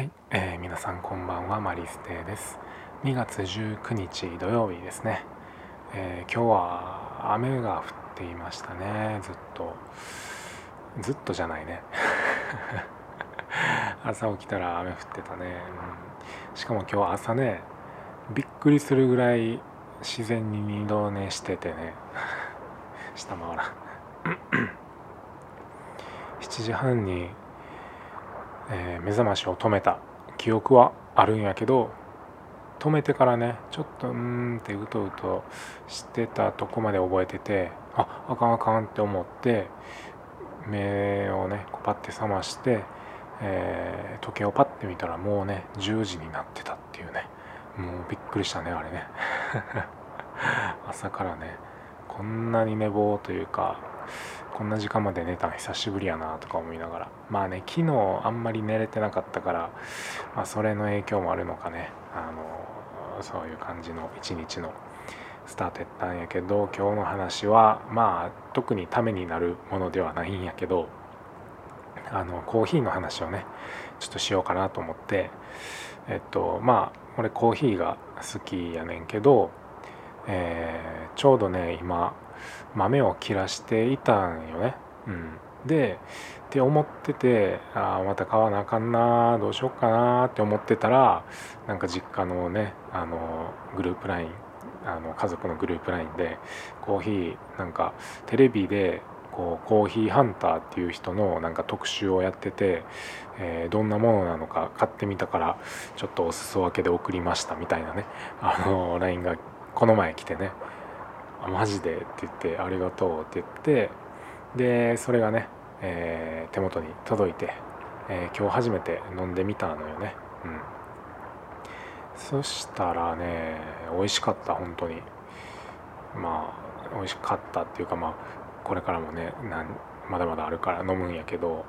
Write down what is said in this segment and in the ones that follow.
はい、えー、皆さんこんばんはマリステです。2月19日土曜日ですね、えー、今日は雨が降っていましたね。ずっと。ずっとじゃないね。朝起きたら雨降ってたね、うん、しかも今日朝ねびっくりするぐらい自然に二度寝しててね。下回らん。7時半にえー、目覚ましを止めた記憶はあるんやけど止めてからねちょっとうんってうとうとしてたとこまで覚えててああかんあかんって思って目をねこうパッて覚まして、えー、時計をパッて見たらもうね10時になってたっていうね。もうびっくりしたねあれね。朝からねこんなに寝坊というかこんな時間まで寝たの久しぶりやなとか思いながら。まあね昨日あんまり寝れてなかったから、まあ、それの影響もあるのかね。あのそういう感じの一日のスタートやったんやけど今日の話はまあ特にためになるものではないんやけどあのコーヒーの話をねちょっとしようかなと思って。えっとまあ俺コーヒーが好きやねんけど、えー、ちょうどね今豆を切らしていたんよね。うん、でって思っててあまた買わなあかんなどうしよっかなって思ってたらなんか実家のねあのグループ LINE あの家族のグループ LINE でコーヒーなんかテレビでこうコーヒーハンターっていう人のなんか特集をやってて、えー、どんなものなのか買ってみたからちょっとお裾分けで送りましたみたいなね。あの LINE がこの前来てね。あマジで?」って言って「ありがとう」って言ってでそれがね、えー、手元に届いて、えー、今日初めて飲んでみたのよね。うん。そしたらね美味しかった本当に。まあ美味しかったっていうかまあこれからもねなんまだまだあるから飲むんやけど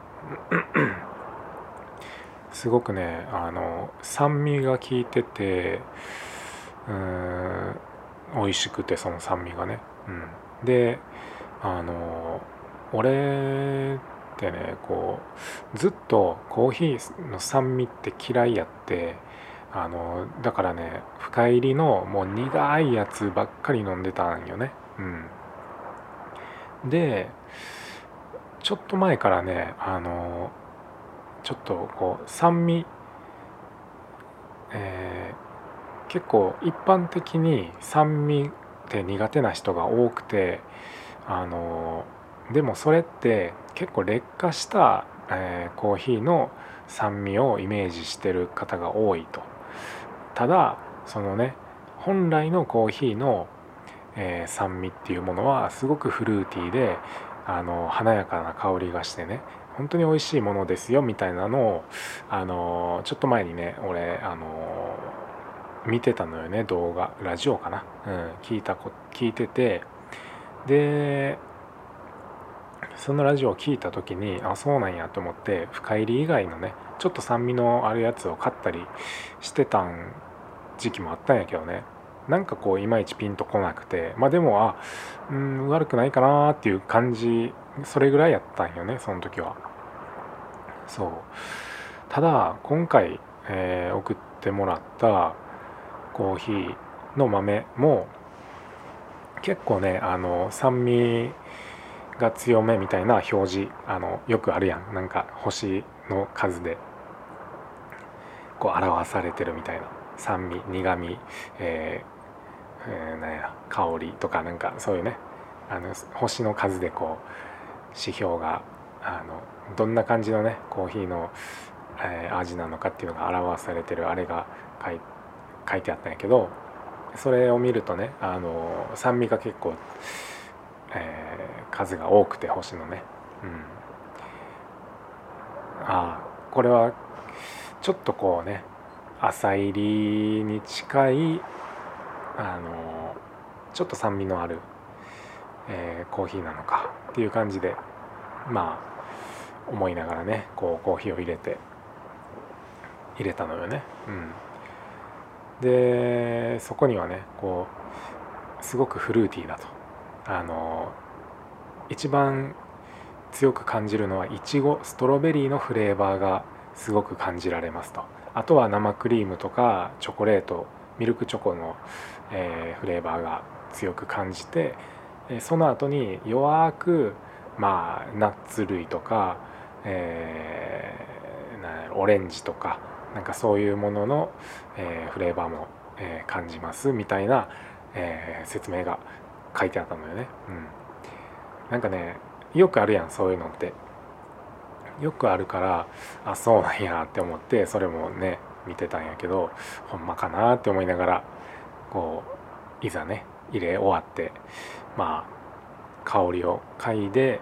すごくねあの酸味が効いててうん美味しくてその酸味がね、うん、であの俺ってねこうずっとコーヒーの酸味って嫌いやってあのだからね深入りのもう苦いやつばっかり飲んでたんよね。うん。でちょっと前からねあのちょっとこう酸味えー結構一般的に酸味って苦手な人が多くてあのでもそれって結構劣化した、えー、コーヒーの酸味をイメージしてる方が多いと。ただそのね本来のコーヒーの、えー、酸味っていうものはすごくフルーティーであの華やかな香りがしてね本当に美味しいものですよみたいなのをあのちょっと前にね俺あの見てたのよね動画。ラジオかな、うん、聞いたこ聞いてて。でそのラジオを聞いた時にあそうなんやと思って深入り以外のねちょっと酸味のあるやつを買ったりしてたん時期もあったんやけどね。なんかこういまいちピンとこなくて。まあでもあうん悪くないかなっていう感じそれぐらいやったんよねその時は。そう。ただ今回、えー、送ってもらったコーヒーの豆も結構ねあの酸味が強めみたいな表示あのよくあるやん。なんか星の数でこう表されてるみたいな。酸味苦味、えーえー、なんや香りとかなんかそういうね。あの星の数でこう指標があのどんな感じのねコーヒーの、えー、味なのかっていうのが表されてるあれが書いて書いてあったんやけどそれを見るとねあの酸味が結構、えー、数が多くて星のね、うん、ああこれはちょっとこうね浅入りに近いあのちょっと酸味のある、えー、コーヒーなのかっていう感じでまあ思いながらねこうコーヒーを入れて入れたのよね。うん。でそこにはねこうすごくフルーティーだと。あの一番強く感じるのはいちごストロベリーのフレーバーがすごく感じられますと。あとは生クリームとかチョコレートミルクチョコの、えー、フレーバーが強く感じてその後に弱くまあナッツ類とか、えー、オレンジとかなんかそういうものの、えー、フレーバーも、えー、感じますみたいな、えー、説明が書いてあったのよね。うん、なんかねよくあるやんそういうのって。よくあるからあそうなんやって思ってそれもね見てたんやけどほんまかなって思いながらこういざね入れ終わってまあ香りを嗅いで、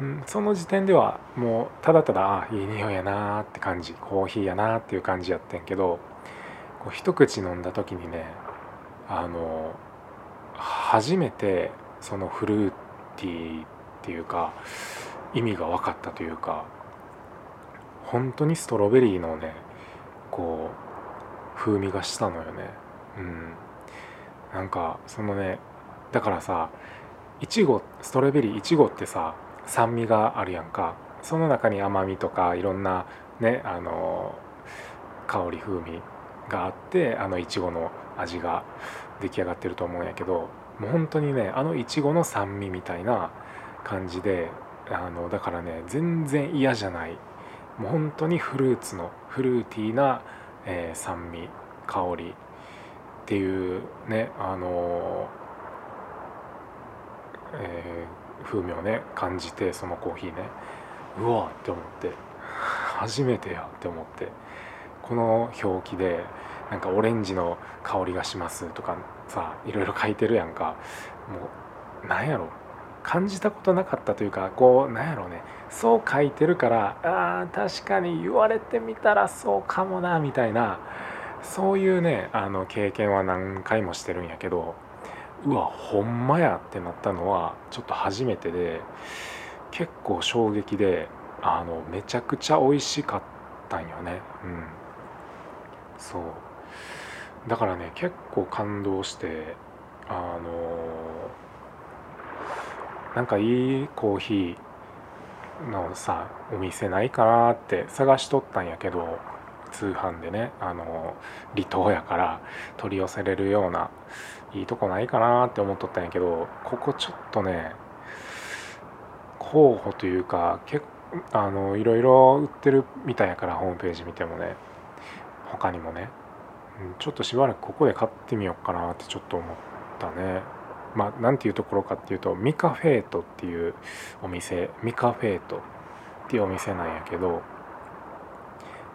うん、その時点ではもうただただあいい匂いやなって感じコーヒーやなっていう感じやってんけどこう一口飲んだ時にねあの初めてそのフルーティーっていうか意味が分かったというか本当にストロベリーのねこう風味がしたのよね。うん。なんかそのねだからさいちごストロベリーいちごってさ酸味があるやんか。その中に甘みとかいろんなねあの香り風味があってあのいちごの味が出来上がってると思うんやけどもう本当にねあのいちごの酸味みたいな感じであのだからね全然嫌じゃない。もう本当にフルーツのフルーティーな、えー、酸味香りっていうねあのえー、風味をね感じてそのコーヒーね。うわって思って。初めてやって思って。この表記でなんかオレンジの香りがしますとかさいろいろ書いてるやんか。もうなんやろ。感じたことなかったというかこうなんやろうね。そう書いてるからあ確かに言われてみたらそうかもなみたいな。そういうねあの経験は何回もしてるんやけどうわほんまやってなったのはちょっと初めてで結構衝撃であのめちゃくちゃ美味しかったんよね。うん。そう。だからね結構感動してあのなんかいいコーヒーのさお店ないかなって探しとったんやけど通販でねあの離島やから取り寄せれるようないいとこないかなって思っとったんやけどここちょっとね候補というか結あのいろいろ売ってるみたいやからホームページ見てもね他にもね。ちょっとしばらくここで買ってみようかなってちょっと思ったね。まあ何ていうところかっていうとミカフェートっていうお店ミカフェートっていうお店なんやけど、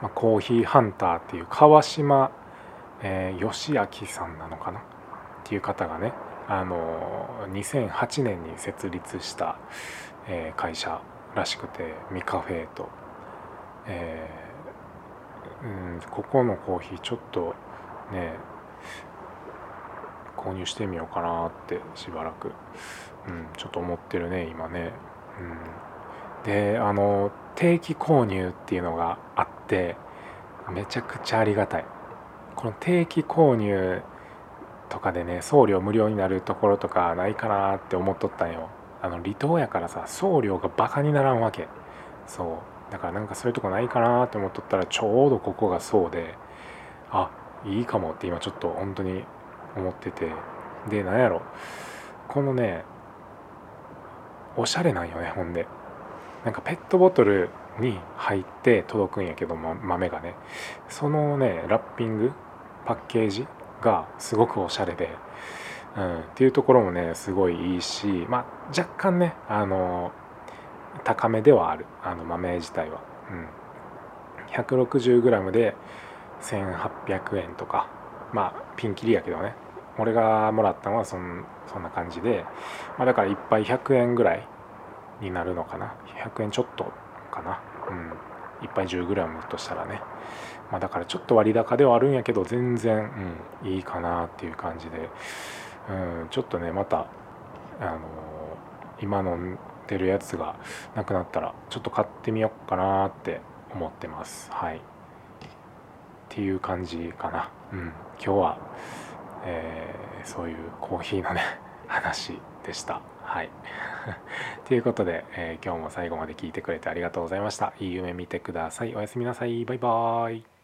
まあ、コーヒーハンターっていう川島、えー、義明さんなのかな？っていう方がねあの2008年に設立した、えー、会社らしくてミカフェート、えー、うんここのコーヒーちょっとね購入してみようかなってしばらく、うん、ちょっと思ってるね今ね。うん、であの定期購入っていうのがあってめちゃくちゃありがたい。この定期購入とかでね送料無料になるところとかないかなって思っとったんよ。あの離島やからさ送料がバカにならんわけ。そう。だからなんかそういうとこないかなって思っとったらちょうどここがそうであいいかもって今ちょっと本当に思ってて。でなんやろ。このねおしゃれなんよねほんで。なんかペットボトルに入って届くんやけど豆がね。そのねラッピングパッケージがすごくおしゃれで、うん、っていうところもねすごいいいしまあ若干ねあの高めではある。あの豆自体は、うん、160g で1800円とか。まあピンキリやけどね。俺がもらったのはそんそんな感じで、まあ、だから1杯100円ぐらいになるのかな？100円ちょっとかな？うん。1杯 10g としたらね、まあ、だからちょっと割高ではあるんやけど全然、うん、いいかなっていう感じで、うん、ちょっとねまたあの今飲んでるやつがなくなったらちょっと買ってみようかなって思ってます。はい。っていう感じかな。うん。今日はえー、そういうコーヒーのね話でした。はい。ということで、えー、今日も最後まで聞いてくれてありがとうございました。いい夢見てください。おやすみなさい。バイバーイ。